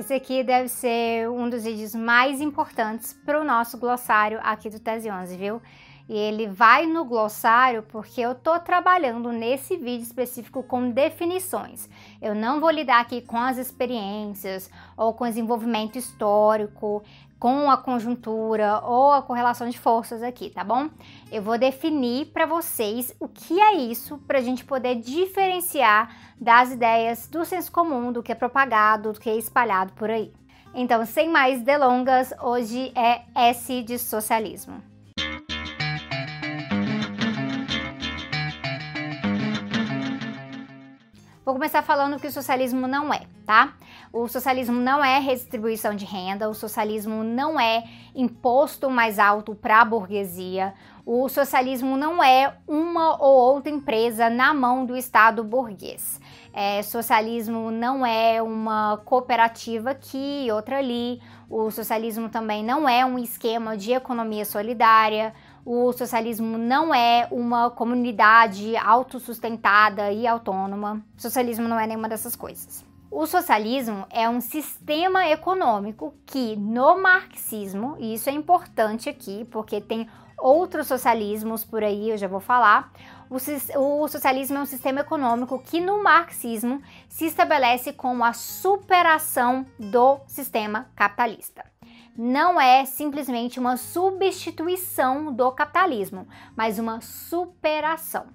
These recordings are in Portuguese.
Esse aqui deve ser um dos vídeos mais importantes para o nosso glossário aqui do Tese 11, viu? E ele vai no glossário porque eu tô trabalhando nesse vídeo específico com definições. Eu não vou lidar aqui com as experiências ou com o desenvolvimento histórico com a conjuntura ou a correlação de forças aqui, tá bom? Eu vou definir para vocês o que é isso para a gente poder diferenciar das ideias do senso comum, do que é propagado, do que é espalhado por aí. Então, sem mais delongas, hoje é S de socialismo. Vou começar falando que o socialismo não é, tá? O socialismo não é redistribuição de renda, o socialismo não é imposto mais alto para a burguesia, o socialismo não é uma ou outra empresa na mão do Estado burguês. É, socialismo não é uma cooperativa aqui outra ali. O socialismo também não é um esquema de economia solidária. O socialismo não é uma comunidade autossustentada e autônoma. O socialismo não é nenhuma dessas coisas. O socialismo é um sistema econômico que, no marxismo, e isso é importante aqui, porque tem outros socialismos por aí, eu já vou falar. O, o, socialismo é um sistema econômico que no marxismo se estabelece como a superação do sistema capitalista não é simplesmente uma substituição do capitalismo, mas uma superação.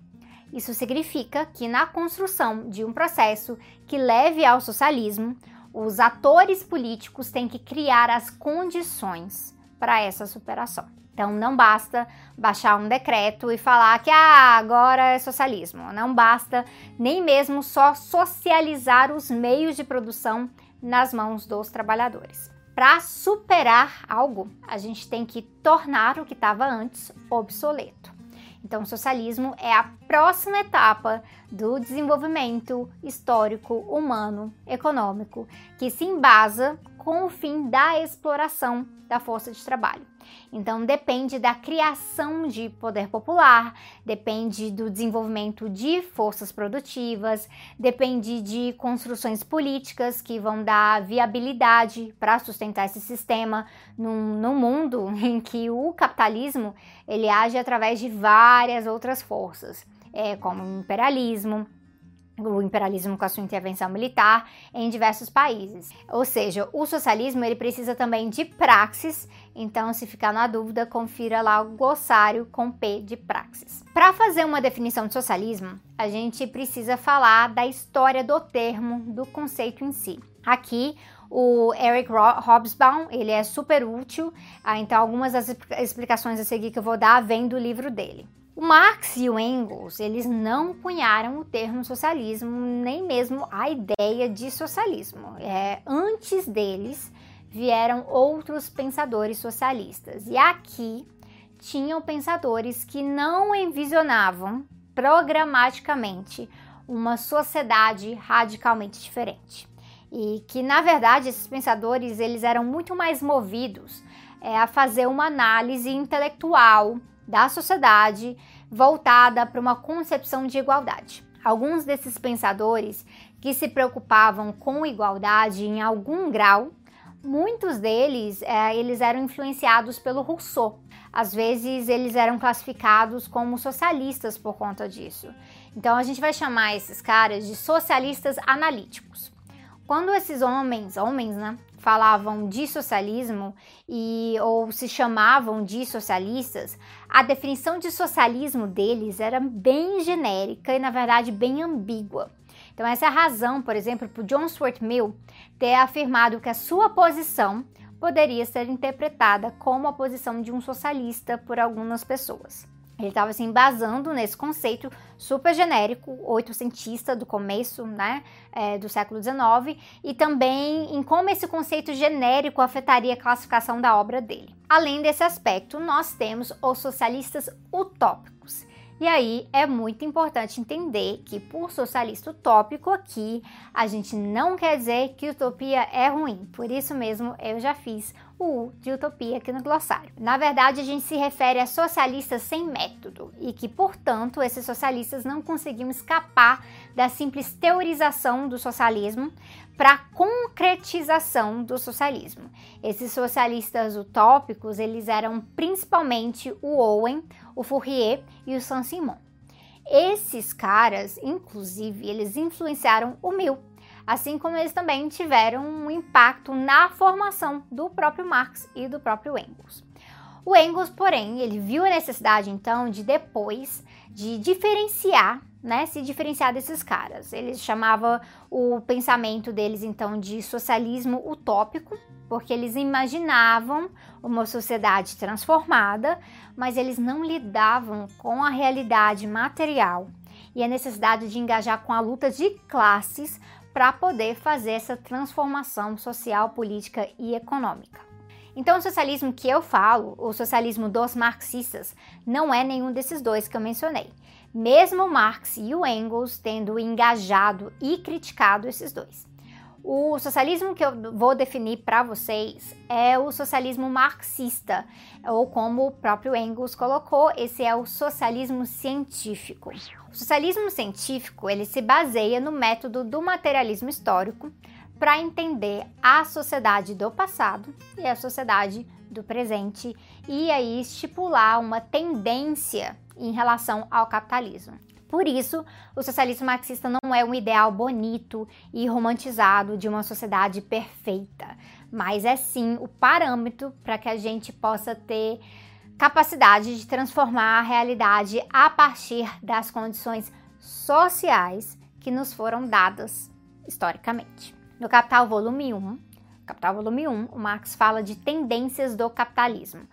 Isso significa que na construção de um processo que leve ao socialismo, os atores políticos têm que criar as condições para essa superação. Então não basta baixar um decreto e falar que ah, agora é socialismo. Não basta nem mesmo só socializar os meios de produção nas mãos dos trabalhadores. Para superar algo, a gente tem que tornar o que estava antes obsoleto. Então, o socialismo é a próxima etapa do desenvolvimento histórico, humano, econômico, que se embasa com o fim da exploração da força de trabalho. Então depende da criação de poder popular, depende do desenvolvimento de forças produtivas, depende de construções políticas que vão dar viabilidade para sustentar esse sistema num, num mundo em que o capitalismo ele age através de várias outras forças, é, como o imperialismo, o imperialismo com a sua intervenção militar em diversos países. Ou seja, o socialismo ele precisa também de praxis, então se ficar na dúvida, confira lá o glossário com P de praxis. Para fazer uma definição de socialismo, a gente precisa falar da história do termo, do conceito em si. Aqui, o Eric Hobsbawm, ele é super útil, ah, então algumas das explicações a seguir que eu vou dar vem do livro dele. O Marx e o Engels, eles não cunharam o termo socialismo, nem mesmo a ideia de socialismo. É, antes deles vieram outros pensadores socialistas. E aqui tinham pensadores que não envisionavam programaticamente uma sociedade radicalmente diferente. E que, na verdade, esses pensadores eles eram muito mais movidos é, a fazer uma análise intelectual da sociedade voltada para uma concepção de igualdade. Alguns desses pensadores que se preocupavam com igualdade em algum grau, muitos deles é, eles eram influenciados pelo Rousseau. Às vezes eles eram classificados como socialistas por conta disso. Então a gente vai chamar esses caras de socialistas analíticos. Quando esses homens, homens, né, falavam de socialismo e ou se chamavam de socialistas, a definição de socialismo deles era bem genérica e na verdade bem ambígua. Então essa é a razão, por exemplo, para John Stuart Mill ter afirmado que a sua posição poderia ser interpretada como a posição de um socialista por algumas pessoas. Ele estava se embasando nesse conceito super genérico, oitocentista do começo né, é, do século XIX, e também em como esse conceito genérico afetaria a classificação da obra dele. Além desse aspecto, nós temos os socialistas utópicos. E aí é muito importante entender que, por socialista utópico, aqui a gente não quer dizer que utopia é ruim. Por isso mesmo, eu já fiz o U de utopia aqui no glossário. Na verdade, a gente se refere a socialistas sem método e que, portanto, esses socialistas não conseguiam escapar da simples teorização do socialismo para a concretização do socialismo. Esses socialistas utópicos, eles eram principalmente o Owen, o Fourier e o Saint-Simon. Esses caras, inclusive, eles influenciaram o Mill, assim como eles também tiveram um impacto na formação do próprio Marx e do próprio Engels. O Engels, porém, ele viu a necessidade então de depois de diferenciar, né, se diferenciar desses caras. Ele chamava o pensamento deles então de socialismo utópico, porque eles imaginavam uma sociedade transformada, mas eles não lidavam com a realidade material e a necessidade de engajar com a luta de classes para poder fazer essa transformação social, política e econômica. Então, o socialismo que eu falo, o socialismo dos marxistas, não é nenhum desses dois que eu mencionei. Mesmo Marx e o Engels tendo engajado e criticado esses dois. O socialismo que eu vou definir para vocês é o socialismo marxista, ou como o próprio Engels colocou, esse é o socialismo científico. O socialismo científico, ele se baseia no método do materialismo histórico para entender a sociedade do passado e a sociedade do presente e aí estipular uma tendência em relação ao capitalismo. Por isso, o socialismo marxista não é um ideal bonito e romantizado de uma sociedade perfeita, mas é sim o parâmetro para que a gente possa ter capacidade de transformar a realidade a partir das condições sociais que nos foram dadas historicamente. No Capital Volume 1, Capital Volume 1, o Marx fala de tendências do capitalismo.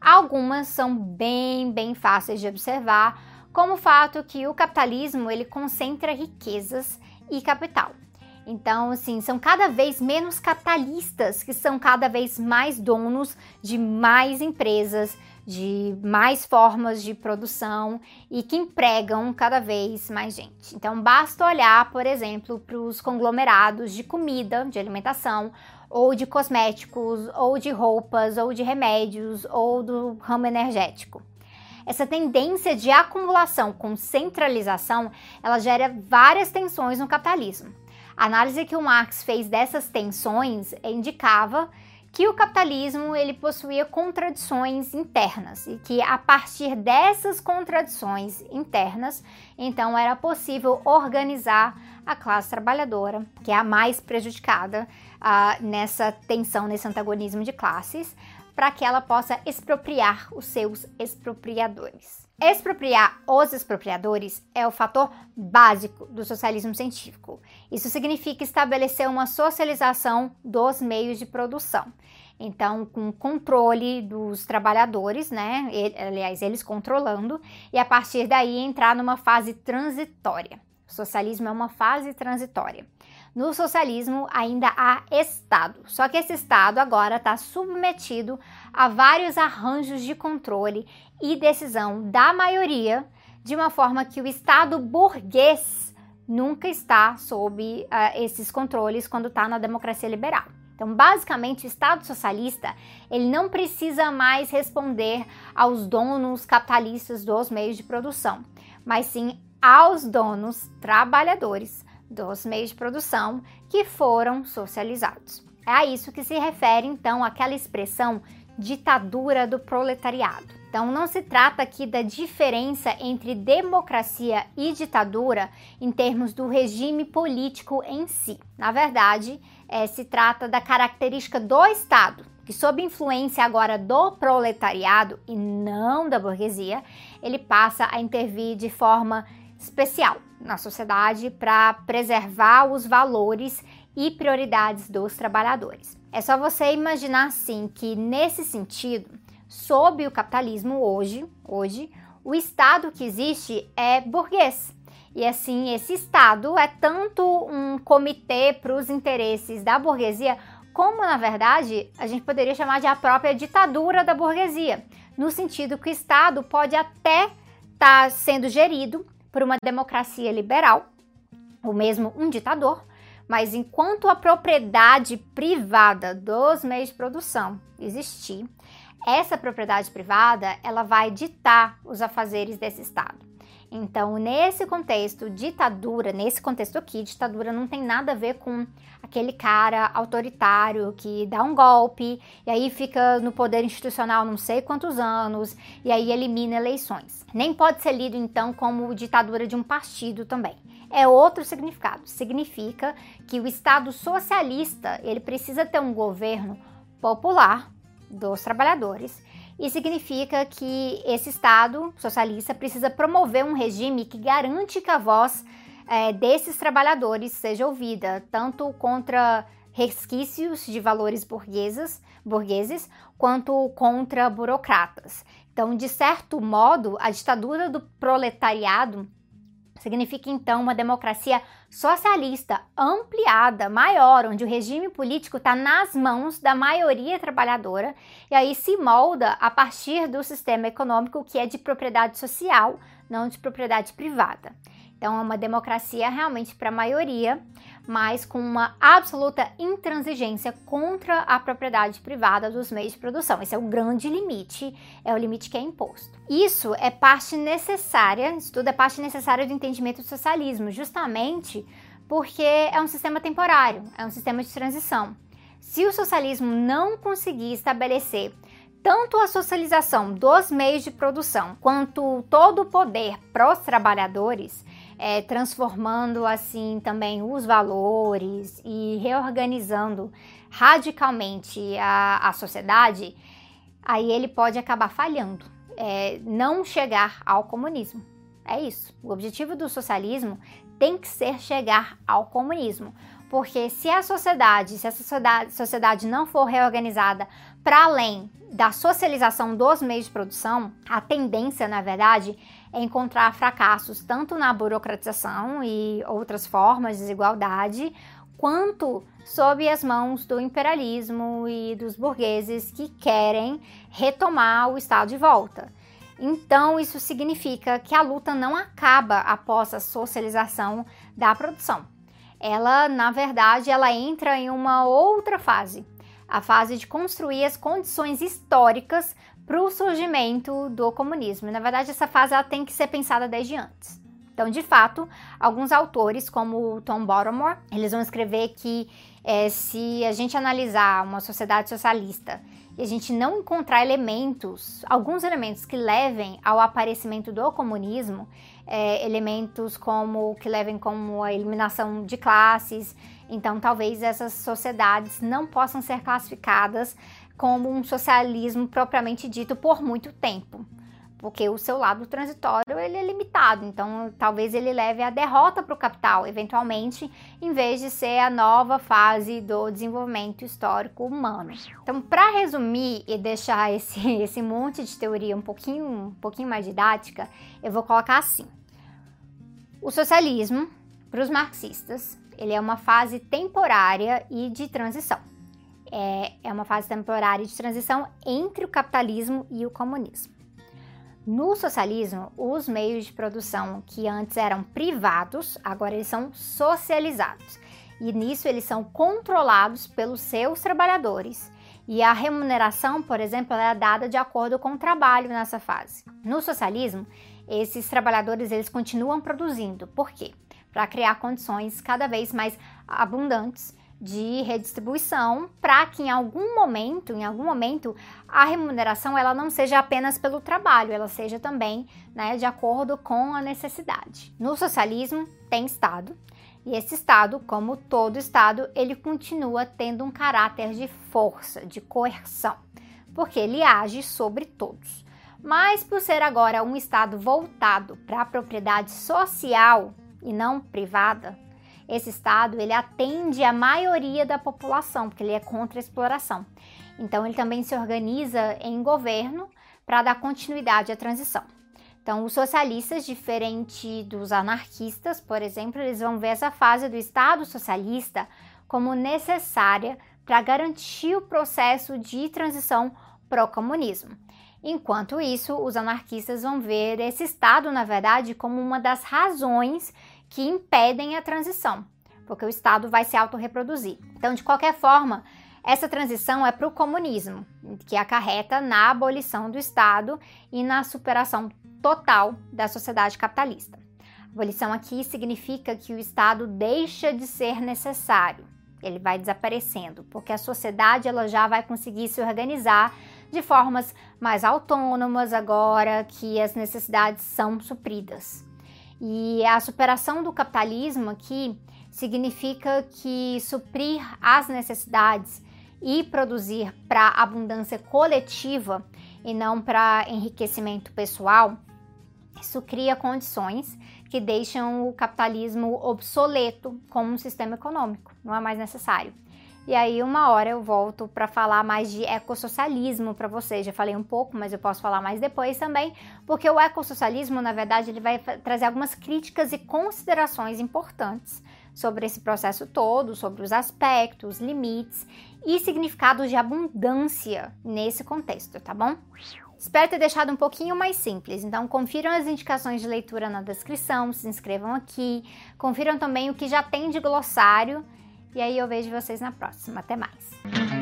Algumas são bem, bem fáceis de observar, como o fato que o capitalismo ele concentra riquezas e capital. Então, assim, são cada vez menos capitalistas que são cada vez mais donos de mais empresas, de mais formas de produção e que empregam cada vez mais gente. Então, basta olhar, por exemplo, para os conglomerados de comida, de alimentação, ou de cosméticos, ou de roupas, ou de remédios, ou do ramo energético. Essa tendência de acumulação com centralização, ela gera várias tensões no capitalismo. A análise que o Marx fez dessas tensões indicava que o capitalismo ele possuía contradições internas e que a partir dessas contradições internas, então era possível organizar a classe trabalhadora, que é a mais prejudicada uh, nessa tensão, nesse antagonismo de classes, para que ela possa expropriar os seus expropriadores. Expropriar os expropriadores é o fator básico do socialismo científico. Isso significa estabelecer uma socialização dos meios de produção. Então, com controle dos trabalhadores, né? Aliás, eles controlando, e a partir daí entrar numa fase transitória. O socialismo é uma fase transitória. No socialismo ainda há Estado, só que esse Estado agora está submetido a vários arranjos de controle e decisão da maioria, de uma forma que o Estado burguês nunca está sob uh, esses controles quando está na democracia liberal. Então, basicamente, o Estado socialista ele não precisa mais responder aos donos capitalistas dos meios de produção, mas sim aos donos trabalhadores dos meios de produção que foram socializados. É a isso que se refere então aquela expressão ditadura do proletariado. Então não se trata aqui da diferença entre democracia e ditadura em termos do regime político em si. Na verdade, é, se trata da característica do Estado, que sob influência agora do proletariado e não da burguesia, ele passa a intervir de forma especial na sociedade para preservar os valores e prioridades dos trabalhadores. É só você imaginar assim que nesse sentido, sob o capitalismo hoje, hoje, o Estado que existe é burguês. E assim, esse Estado é tanto um comitê para os interesses da burguesia, como na verdade a gente poderia chamar de a própria ditadura da burguesia, no sentido que o Estado pode até estar tá sendo gerido por uma democracia liberal, ou mesmo um ditador, Mas enquanto a propriedade privada dos meios de produção existir, essa propriedade privada ela vai ditar os afazeres desse Estado. Então, nesse contexto, ditadura, nesse contexto aqui, ditadura não tem nada a ver com aquele cara autoritário que dá um golpe e aí fica no poder institucional não sei quantos anos e aí elimina eleições. Nem pode ser lido então como ditadura de um partido também. É outro significado. Significa que o Estado socialista ele precisa ter um governo popular dos trabalhadores e significa que esse Estado socialista precisa promover um regime que garante que a voz é, desses trabalhadores seja ouvida, tanto contra resquícios de valores burgueses, burgueses quanto contra burocratas. Então, de certo modo, a ditadura do proletariado Significa então uma democracia socialista ampliada, maior, onde o regime político está nas mãos da maioria trabalhadora e aí se molda a partir do sistema econômico que é de propriedade social, não de propriedade privada. Então, é uma democracia realmente para a maioria, mas com uma absoluta intransigência contra a propriedade privada dos meios de produção. Esse é o grande limite, é o limite que é imposto. Isso é parte necessária, isso tudo é parte necessária do entendimento do socialismo, justamente porque é um sistema temporário, é um sistema de transição. Se o socialismo não conseguir estabelecer tanto a socialização dos meios de produção quanto todo o poder para os trabalhadores, é, transformando assim também os valores e reorganizando radicalmente a, a sociedade, aí ele pode acabar falhando, é, não chegar ao comunismo. É isso. O objetivo do socialismo tem que ser chegar ao comunismo. Porque se a sociedade, se a sociedade, sociedade não for reorganizada para além da socialização dos meios de produção, a tendência, na verdade, encontrar fracassos tanto na burocratização e outras formas de desigualdade, quanto sob as mãos do imperialismo e dos burgueses que querem retomar o Estado de volta. Então, isso significa que a luta não acaba após a socialização da produção. Ela, na verdade, ela entra em uma outra fase, a fase de construir as condições históricas para o surgimento do comunismo. Na verdade, essa fase ela tem que ser pensada desde antes. Então, de fato, alguns autores, como Tom Bottomore, eles vão escrever que é, se a gente analisar uma sociedade socialista e a gente não encontrar elementos, alguns elementos que levem ao aparecimento do comunismo, é, elementos como que levem como a eliminação de classes, então talvez essas sociedades não possam ser classificadas como um socialismo propriamente dito por muito tempo, porque o seu lado transitório ele é limitado, então talvez ele leve a derrota para o capital, eventualmente, em vez de ser a nova fase do desenvolvimento histórico humano. Então, para resumir e deixar esse, esse monte de teoria um pouquinho, um pouquinho mais didática, eu vou colocar assim: o socialismo, para os marxistas, ele é uma fase temporária e de transição é, é uma fase temporária de transição entre o capitalismo e o comunismo. No socialismo, os meios de produção que antes eram privados, agora eles são socializados. E nisso eles são controlados pelos seus trabalhadores. E a remuneração, por exemplo, é dada de acordo com o trabalho nessa fase. No socialismo, esses trabalhadores eles continuam produzindo. Por quê? Para criar condições cada vez mais abundantes de redistribuição para que em algum momento, em algum momento, a remuneração ela não seja apenas pelo trabalho, ela seja também né, de acordo com a necessidade. No socialismo tem Estado e esse Estado, como todo Estado, ele continua tendo um caráter de força, de coerção, porque ele age sobre todos. Mas por ser agora um Estado voltado para a propriedade social e não privada, esse estado ele atende a maioria da população, porque ele é contra a exploração. Então ele também se organiza em governo para dar continuidade à transição. Então, os socialistas, diferente dos anarquistas, por exemplo, eles vão ver essa fase do Estado socialista como necessária para garantir o processo de transição para o comunismo. Enquanto isso, os anarquistas vão ver esse Estado, na verdade, como uma das razões que impedem a transição, porque o Estado vai se autorreproduzir. Então, de qualquer forma, essa transição é para o comunismo, que acarreta na abolição do Estado e na superação total da sociedade capitalista. Abolição aqui significa que o Estado deixa de ser necessário, ele vai desaparecendo, porque a sociedade ela já vai conseguir se organizar de formas mais autônomas agora que as necessidades são supridas. E a superação do capitalismo aqui significa que suprir as necessidades e produzir para abundância coletiva e não para enriquecimento pessoal, isso cria condições que deixam o capitalismo obsoleto como um sistema econômico, não é mais necessário. E aí, uma hora eu volto para falar mais de ecossocialismo para vocês. Já falei um pouco, mas eu posso falar mais depois também, porque o ecossocialismo, na verdade, ele vai trazer algumas críticas e considerações importantes sobre esse processo todo, sobre os aspectos, limites e significados de abundância nesse contexto, tá bom? Espero ter deixado um pouquinho mais simples, então confiram as indicações de leitura na descrição, se inscrevam aqui, confiram também o que já tem de glossário e aí eu vejo vocês na próxima. Até mais!